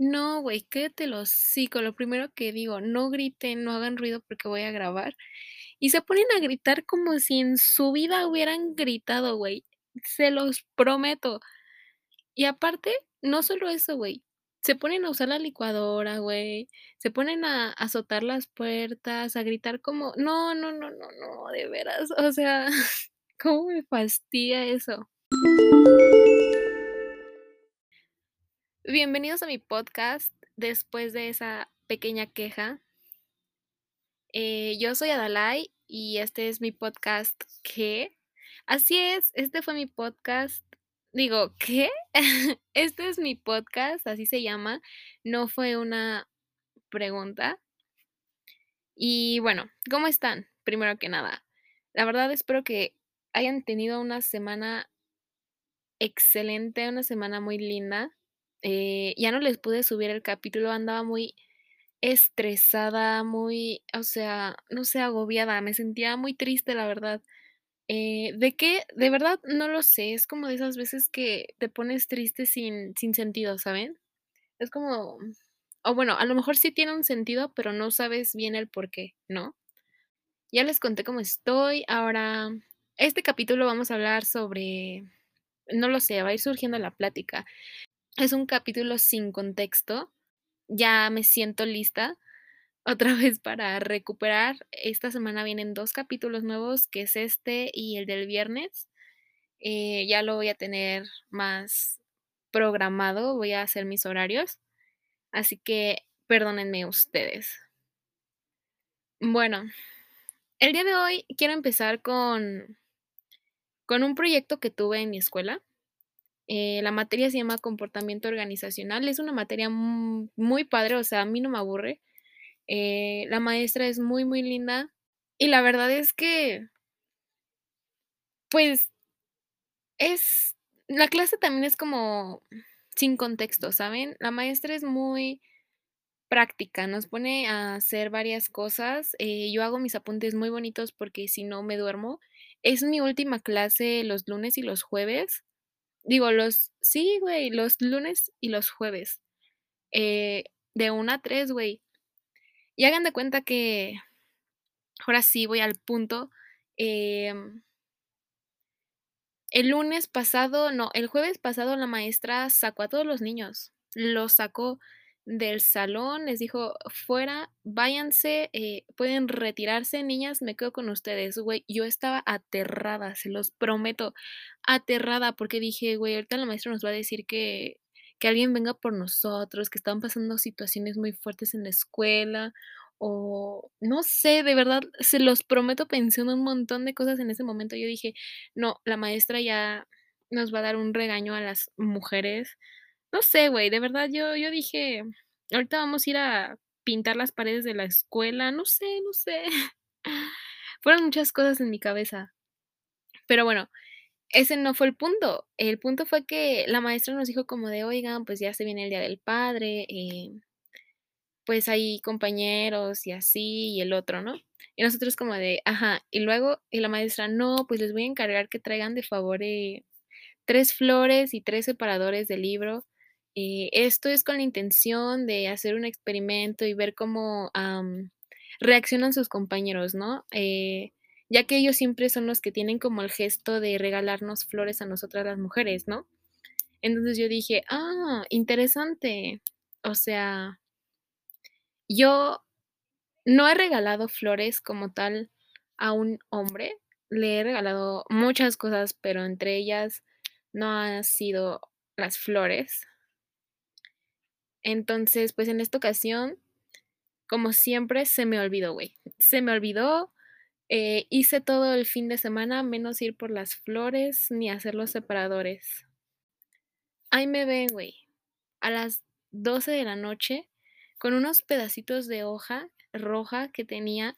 No, güey, cállate el hocico. Lo primero que digo, no griten, no hagan ruido porque voy a grabar. Y se ponen a gritar como si en su vida hubieran gritado, güey. Se los prometo. Y aparte, no solo eso, güey. Se ponen a usar la licuadora, güey. Se ponen a azotar las puertas, a gritar como, no, no, no, no, no, de veras. O sea, ¿cómo me fastidia eso? Bienvenidos a mi podcast después de esa pequeña queja. Eh, yo soy Adalai y este es mi podcast ¿Qué? Así es, este fue mi podcast. Digo, ¿qué? este es mi podcast, así se llama. No fue una pregunta. Y bueno, ¿cómo están? Primero que nada, la verdad espero que hayan tenido una semana excelente, una semana muy linda. Eh, ya no les pude subir el capítulo, andaba muy estresada, muy, o sea, no sé, agobiada, me sentía muy triste, la verdad. Eh, ¿de qué? De verdad no lo sé, es como de esas veces que te pones triste sin, sin sentido, ¿saben? Es como, o bueno, a lo mejor sí tiene un sentido, pero no sabes bien el por qué, ¿no? Ya les conté cómo estoy, ahora, este capítulo vamos a hablar sobre, no lo sé, va a ir surgiendo la plática. Es un capítulo sin contexto. Ya me siento lista otra vez para recuperar. Esta semana vienen dos capítulos nuevos, que es este y el del viernes. Eh, ya lo voy a tener más programado, voy a hacer mis horarios. Así que perdónenme ustedes. Bueno, el día de hoy quiero empezar con, con un proyecto que tuve en mi escuela. Eh, la materia se llama comportamiento organizacional. Es una materia muy padre, o sea, a mí no me aburre. Eh, la maestra es muy, muy linda. Y la verdad es que, pues, es, la clase también es como sin contexto, ¿saben? La maestra es muy práctica, nos pone a hacer varias cosas. Eh, yo hago mis apuntes muy bonitos porque si no me duermo. Es mi última clase los lunes y los jueves. Digo, los, sí, güey, los lunes y los jueves. Eh, de 1 a 3, güey. Y hagan de cuenta que, ahora sí voy al punto. Em, el lunes pasado, no, el jueves pasado la maestra sacó a todos los niños. Los sacó del salón, les dijo, fuera, váyanse, eh, pueden retirarse, niñas, me quedo con ustedes, güey. Yo estaba aterrada, se los prometo, aterrada, porque dije, güey, ahorita la maestra nos va a decir que, que alguien venga por nosotros, que están pasando situaciones muy fuertes en la escuela, o no sé, de verdad, se los prometo, pensé en un montón de cosas en ese momento. Yo dije, no, la maestra ya nos va a dar un regaño a las mujeres no sé, güey, de verdad yo, yo dije, ahorita vamos a ir a pintar las paredes de la escuela, no sé, no sé. Fueron muchas cosas en mi cabeza. Pero bueno, ese no fue el punto. El punto fue que la maestra nos dijo como de, oigan, pues ya se viene el Día del Padre, eh, pues hay compañeros y así, y el otro, ¿no? Y nosotros como de, ajá, y luego, y la maestra, no, pues les voy a encargar que traigan de favor eh, tres flores y tres separadores de libro eh, esto es con la intención de hacer un experimento y ver cómo reaccionan sus compañeros, ¿no? Eh, ya que ellos siempre son los que tienen como el gesto de regalarnos flores a nosotras las mujeres, ¿no? Entonces yo dije, ah, interesante. O sea, yo no he regalado flores como tal a un hombre, le he regalado muchas cosas, pero entre ellas no han sido las flores. Entonces, pues en esta ocasión, como siempre, se me olvidó, güey. Se me olvidó. Eh, hice todo el fin de semana, menos ir por las flores ni hacer los separadores. Ahí me ven, güey, a las 12 de la noche, con unos pedacitos de hoja roja que tenía,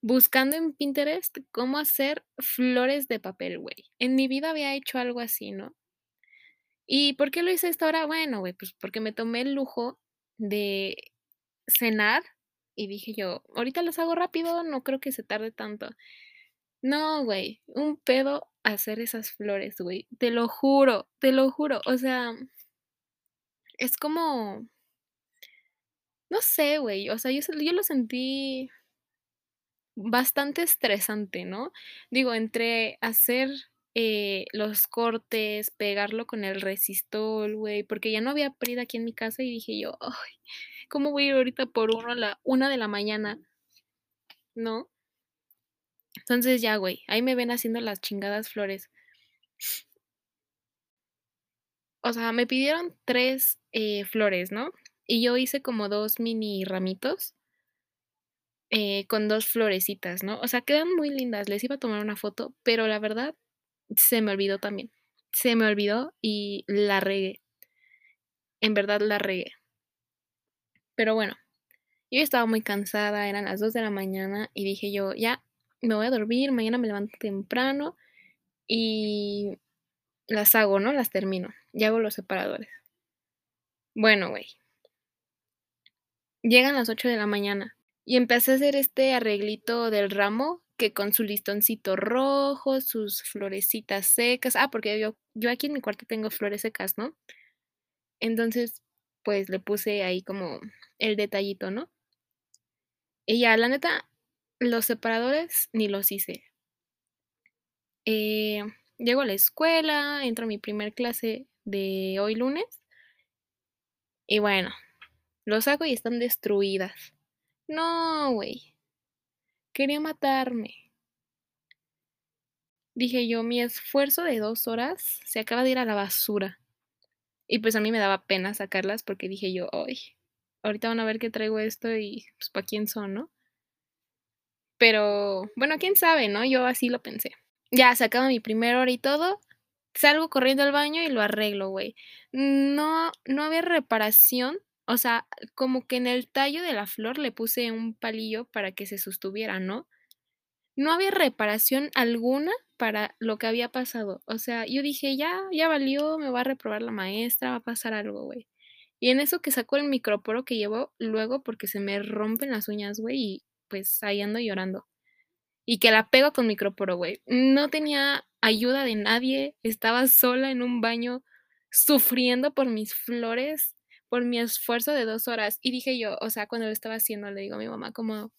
buscando en Pinterest cómo hacer flores de papel, güey. En mi vida había hecho algo así, ¿no? ¿Y por qué lo hice esta hora? Bueno, güey, pues porque me tomé el lujo de cenar y dije yo, ahorita las hago rápido, no creo que se tarde tanto. No, güey, un pedo hacer esas flores, güey. Te lo juro, te lo juro. O sea, es como, No sé, güey, o sea, yo yo lo sentí bastante estresante, ¿no? Digo, entre hacer, eh, los cortes, pegarlo con el resistol, güey, porque ya no había PRID aquí en mi casa y dije yo: "Ay, ¿cómo voy a ir ahorita por uno a la 1 de la mañana?". ¿No? Entonces ya, güey, ahí me ven haciendo las chingadas flores. O sea, me pidieron 3, eh, flores, ¿no? Y yo hice como 2 mini ramitos eh, con 2 florecitas, ¿no? O sea, quedan muy lindas, les iba a tomar una foto, pero la verdad, se me olvidó también. Se me olvidó y la regué. En verdad la regué. Pero bueno, yo estaba muy cansada, eran las 2 de la mañana y dije yo: "Ya, me voy a dormir, mañana me levanto temprano y las hago, ¿no? Las termino, y hago los separadores". Bueno, güey. Llegan las 8 de la mañana y empecé a hacer este arreglito del ramo, que con su listoncito rojo, sus florecitas secas. Ah, porque yo yo aquí en mi cuarto tengo flores secas, ¿no? Entonces, pues, le puse ahí como el detallito, ¿no? Y ya, la neta, los separadores ni los hice. Eh, llego a la escuela, entro a mi primer clase de hoy lunes y bueno, los hago y están destruidas. No, güey. Quería matarme. Dije yo: "Mi esfuerzo de 2 horas se acaba de ir a la basura". Y, pues, a mí me daba pena sacarlas porque dije yo: "Ay, ahorita van a ver que traigo esto y, pues, ¿para quién son?", ¿no? Pero, bueno, quién sabe, ¿no? Yo así lo pensé. Ya, se acaba mi primer hora y todo, salgo corriendo al baño y lo arreglo, güey. No no había reparación, o sea, como que en el tallo de la flor le puse un palillo para que se sostuviera, ¿no? No había reparación alguna para lo que había pasado. O sea, yo dije: "Ya, ya valió, me va a reprobar la maestra, va a pasar algo, güey". Y en eso que saco el microporo que llevo luego porque se me rompen las uñas, güey, y, pues, ahí ando llorando. Y que la pego con microporo, güey. No tenía ayuda de nadie, estaba sola en un baño sufriendo por mis flores, por mi esfuerzo de 2 horas. Y dije yo, o sea, cuando lo estaba haciendo, le digo a mi mamá como: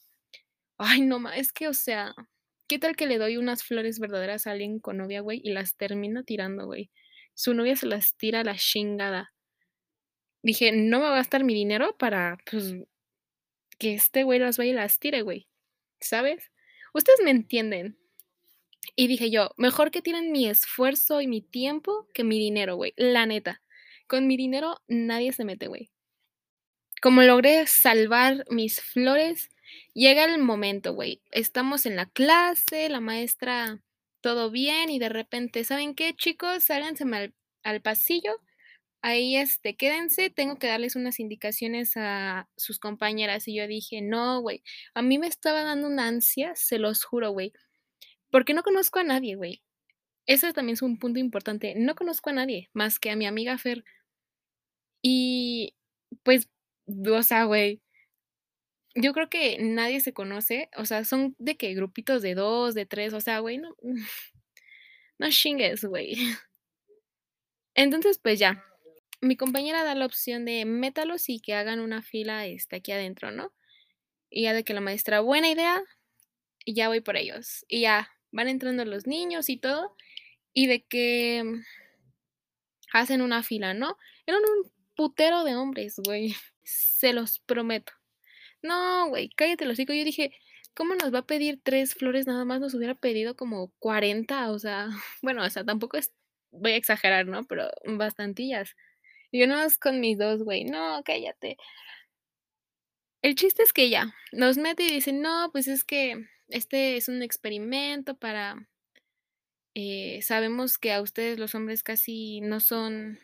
"Ay, no ma es que, o sea, ¿qué tal que le doy unas flores verdaderas a alguien con novia, güey, y las termina tirando, güey? Su novia se las tira a la chingada". Dije: "No me voy a gastar mi dinero para, pues, que este güey las vaya y las tire, güey", ¿sabes? Ustedes me entienden. Y dije yo: "Mejor que tiren mi esfuerzo y mi tiempo que mi dinero, güey", la neta. Con mi dinero nadie se mete, güey. Como logré salvar mis flores, llega el momento, güey. Estamos en la clase, la maestra todo bien, y de repente: "¿Saben qué, chicos? Sálganseme al al pasillo, ahí, este, quédense, tengo que darles unas indicaciones a sus compañeras". Y yo dije: "No, güey". A mí me estaba dando una ansia, se los juro, güey, porque no conozco a nadie, güey. Ese también es un punto importante, no conozco a nadie más que a mi amiga Fer. Y, pues, o sea, güey yo creo que nadie se conoce, o sea, son de que grupitos de 2, de 3, o sea, güey, no no chingues, güey. Entonces, pues ya, mi compañera da la opción de métalos y que hagan una fila, este, aquí adentro, ¿no? Y ya de que la maestra: "Buena idea", y ya voy por ellos. Y ya, van entrando los niños y todo, y de que hacen una fila, ¿no? Eran un putero de hombres, güey, se los prometo. No, güey, cállate el hocico. Yo dije: "¿Cómo nos va a pedir 3 flores nada más? Nos hubiera pedido como 40", o sea, bueno, o sea, tampoco es voy a exagerar, ¿no? Pero bastantillas. Y yo nada más con mis 2, güey, no, cállate. El chiste es que ya, nos mete y dice: "No, pues es que este es un experimento para" "eh, sabemos que a ustedes los hombres casi no son,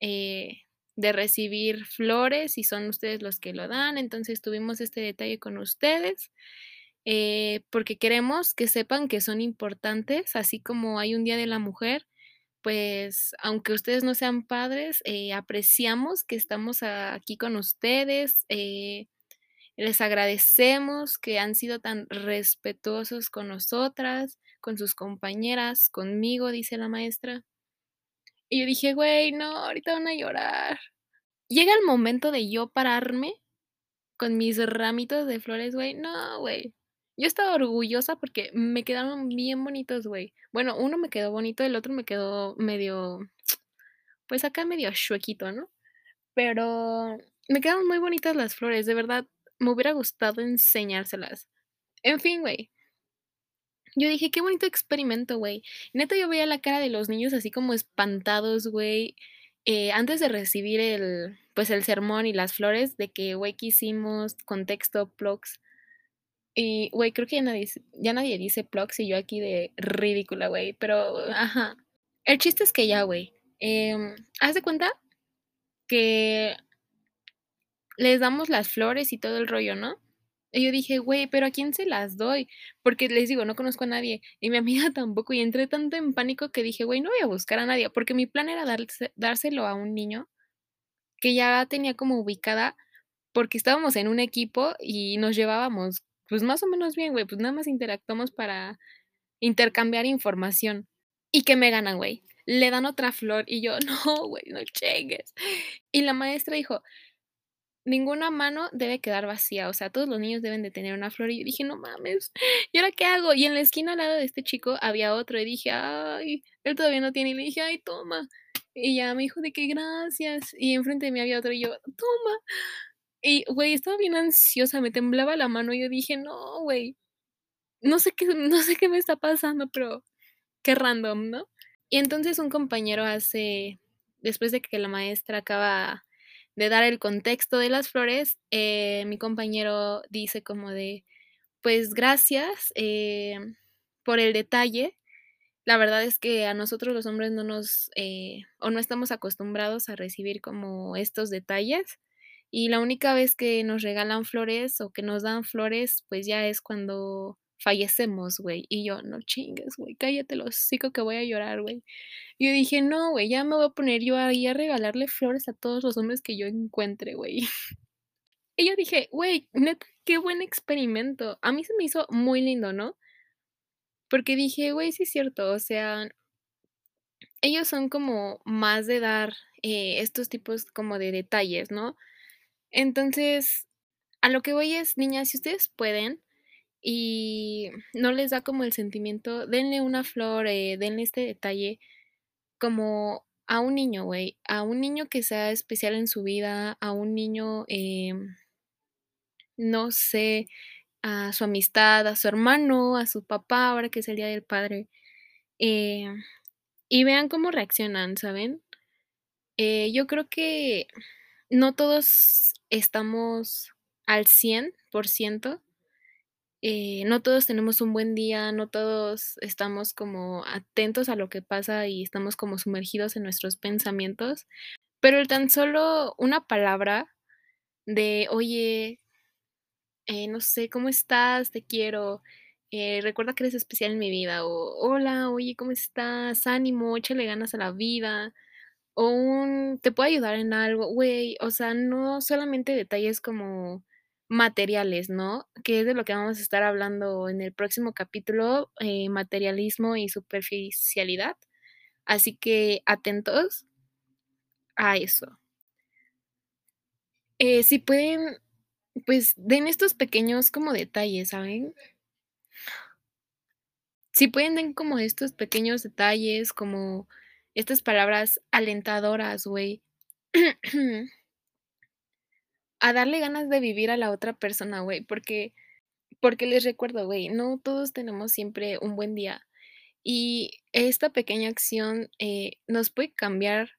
eh, de recibir flores y son ustedes los que lo dan, entonces tuvimos este detalle con ustedes, eh, porque queremos que sepan que son importantes, así como hay un Día de la Mujer, pues, aunque ustedes no sean padres, eh, apreciamos que estamos aquí con ustedes, eh, les agradecemos que han sido tan respetuosos con nosotras, con sus compañeras, conmigo", dice la maestra. Y yo dije: "Güey, no, ahorita van a llorar". Llega el momento de yo pararme con mis ramitos de flores, güey, no, güey. Yo estaba orgullosa porque me quedaron bien bonitos, güey. Bueno, uno me quedó bonito, el otro me quedó medio, pues acá medio chuequito, ¿no? Pero me quedaron muy bonitas las flores, de verdad, me hubiera gustado enseñárselas. En fin, güey. Yo dije: "Qué bonito experimento, güey". Neta, yo veía la cara de los niños así como espantados, güey, eh, antes de recibir el, pues, el sermón y las flores de que: "Güey, ¿qué hicimos?", contexto, prox. Y, güey, creo que ya nadie ya nadie dice prox, y yo aquí de ridícula, güey, pero ajá. El chiste es que ya, güey, em, haz de cuenta que les damos las flores y todo el rollo, ¿no? Y yo dije: "Güey, pero, ¿a quién se las doy?". Porque les digo, no conozco a nadie, y mi amiga tampoco, y entré tanto en pánico que dije: "Güey, no voy a buscar a nadie", porque mi plan era dárselo a un niño que ya tenía como ubicada, porque estábamos en un equipo y nos llevábamos, pues, más o menos bien, güey, pues, nada más interactuamos para intercambiar información. ¿Y qué me ganan, güey? Le dan otra flor y yo: "No, güey, no chingues". Y la maestra dijo: "Ninguna mano debe quedar vacía, o sea, todos los niños deben de tener una flor", y yo dije: "No mames, ¿y ahora qué hago?". Y en la esquina al lado de este chico había otro, y dije: "Ay, él todavía no tiene", y le dije: "Ay, toma". Y ya me dijo de que: "Gracias". Y enfrente de mí había otro, y yo: "Toma". Y, güey, estaba bien ansiosa, me temblaba la mano, y yo dije: "No, güey". No sé qué no sé qué me está pasando, pero qué random, ¿no? Y entonces un compañero hace después de que la maestra acaba de dar el contexto de las flores, eh, mi compañero dice como de: "Pues gracias, em, por el detalle. La verdad es que a nosotros los hombres no nos, eh, o no estamos acostumbrados a recibir como estos detalles, y la única vez que nos regalan flores o que nos dan flores, pues ya es cuando fallecemos, güey". Y yo: "No chingues, güey, cállate el hocico que voy a llorar, güey". Yo dije: "No, güey, ya me voy a poner yo ahí a regalarle flores a todos los hombres que yo encuentre, güey". Y yo dije: "Güey, neta, qué buen experimento". A mí se me hizo muy lindo, ¿no? Porque dije: "Güey, sí es cierto", o sea ellos son como más de dar, eh, estos tipos como de detalles, ¿no? Entonces, a lo que voy es, niñas, si ustedes pueden y no les da como el sentimiento, denle una flor, eh, denle este detalle como a un niño, güey, a un niño que sea especial en su vida, a un niño, em no sé, a su amistad, a su hermano, a su papá, ahora que es el día del padre, em, y vean cómo reaccionan, ¿saben? Eh, yo creo que no todos estamos al 100%, eh, no todos tenemos un buen día, no todos estamos como atentos a lo que pasa y estamos como sumergidos en nuestros pensamientos, pero el tan solo una palabra de: "Oye" eh, no sé: "¿Cómo estás? Te quiero, eh, recuerda que eres especial en mi vida", o: "Hola, oye, ¿cómo estás? Ánimo, échale ganas a la vida", o un: "¿Te puedo ayudar en algo?". Güey, o sea, no solamente detalles como materiales, ¿no? Que es de lo que vamos a estar hablando en el próximo capítulo, eh, materialismo y superficialidad. Así que atentos a eso. Eh, si pueden, pues, den estos pequeños como detalles, ¿saben? Si pueden, den como estos pequeños detalles, como estas palabras alentadoras, güey. A darle ganas de vivir a la otra persona, güey, porque porque les recuerdo, güey, no todos tenemos siempre un buen día, y esta pequeña acción, eh, nos puede cambiar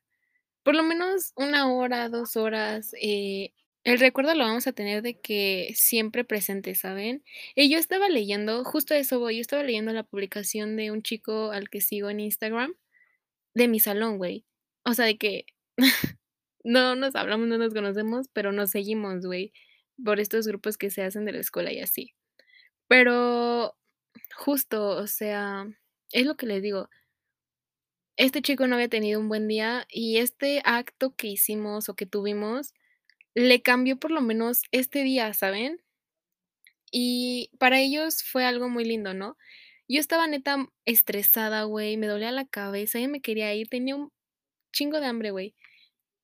por lo menos 1 hora, 2 horas, eh, el recuerdo lo vamos a tener de que siempre presente, ¿saben? Y yo estaba leyendo, justo eso voy, yo estaba leyendo la publicación de un chico al que sigo en Instagram, de mi salón, güey. O sea, de que no nos hablamos, no nos conocemos, pero nos seguimos, güey, por estos grupos que se hacen de la escuela y así. Pero justo, o sea, es lo que les digo este chico no había tenido un buen día, y este acto que hicimos o que tuvimos le cambió por lo menos este día, ¿saben? Y para ellos fue algo muy lindo, ¿no? Yo estaba neta estresada, güey, me dolía la cabeza, ya me quería ir, tenía un chingo de hambre, güey.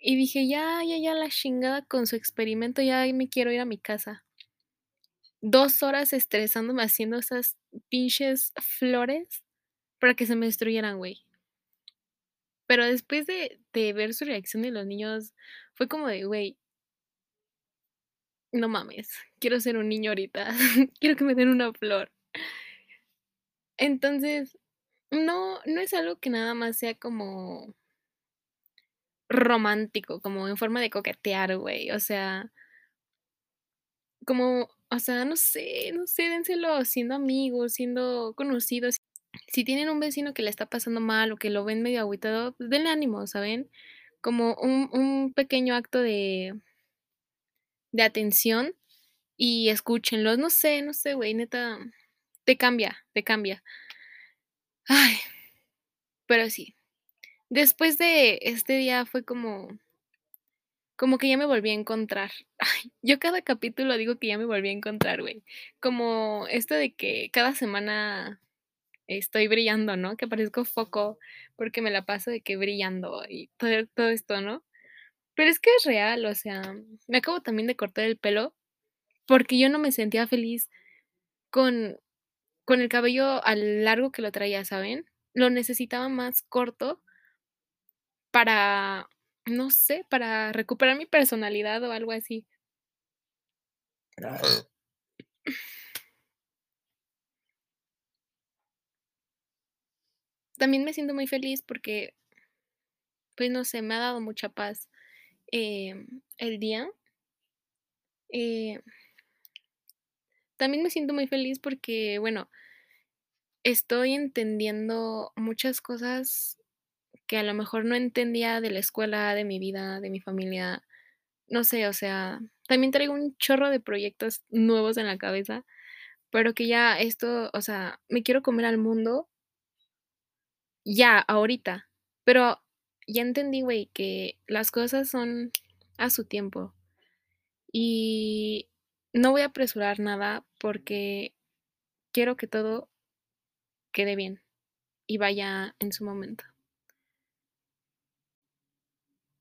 Y dije: "Ya, ya, ya, la chingada con su experimento, ya me quiero ir a mi casa". 2 horas estresándome haciendo esas pinches flores para que se me destruyeran, güey. Pero después de de ver su reacción de los niños, fue como de: "Güey" "no mames, quiero ser un niño ahorita, quiero que me den una flor". Entonces, no no es algo que nada más sea como romántico, como en forma de coquetear, güey, o sea como, o sea, no sé no sé, dénselo siendo amigos, siendo conocidos. Si tienen un vecino que la está pasando mal o que lo ven medio agüitado, pues denle ánimo, ¿saben? Como un un pequeño acto de de atención y escúchenlos, no sé no sé, güey, neta, te cambia te cambia. Ay, pero sí. Después de este día fue como como que ya me volví a encontrar. Yo cada capítulo digo que ya me volví a encontrar, güey. Como esto de que cada semana estoy brillando, ¿no? Que parezco foco, porque me la paso de que brillando y todo todo esto, ¿no? Pero es que es real, o sea, me acabo también de cortar el pelo, porque yo no me sentía feliz con con el cabello a largo que lo traía, ¿saben? Lo necesitaba más corto para, no sé, para recuperar mi personalidad o algo así. También me siento muy feliz porque pues, no sé, me ha dado mucha paz, em, el día. Eh también me siento muy feliz porque, bueno estoy entendiendo muchas cosas que a lo mejor no entendía de la escuela, de mi vida, de mi familia, no sé, o sea, también traigo un chorro de proyectos nuevos en la cabeza, pero que ya esto, o sea, me quiero comer al mundo ya, ahorita, pero ya entendí, güey, que las cosas son a su tiempo. Y no voy a apresurar nada porque quiero que todo quede bien y vaya en su momento.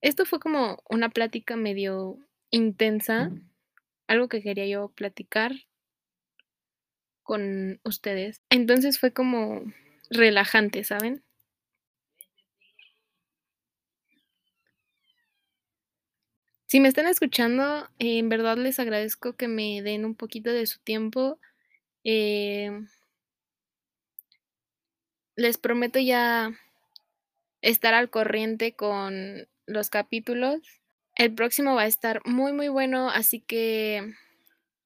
Esto fue como una plática medio intensa, algo que quería yo platicar con ustedes. Entonces, fue como relajante, ¿saben? Si me están escuchando, en verdad les agradezco que me den un poquito de su tiempo, em les prometo ya estar al corriente con los capítulos. El próximo va a estar muy, muy bueno, así que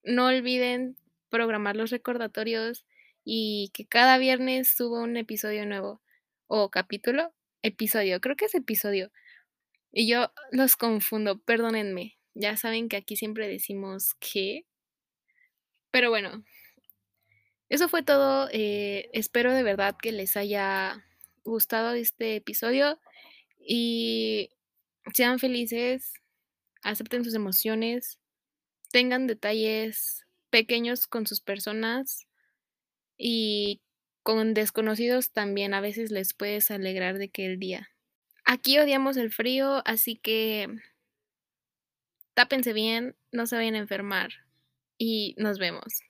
no olviden programar los recordatorios y que cada viernes subo un episodio nuevo, ¿o capítulo? Episodio, creo que es episodio. Y yo los confundo, perdónenme. Ya saben que aquí siempre decimos ¿qué? Pero bueno. Eso fue todo, eh, espero de verdad que les haya gustado este episodio y sean felices, acepten sus emociones, tengan detalles pequeños con sus personas y con desconocidos también a veces les puedes alegrar de que el día. Aquí odiamos el frío, así que tápense bien, no se vayan a enfermar y nos vemos.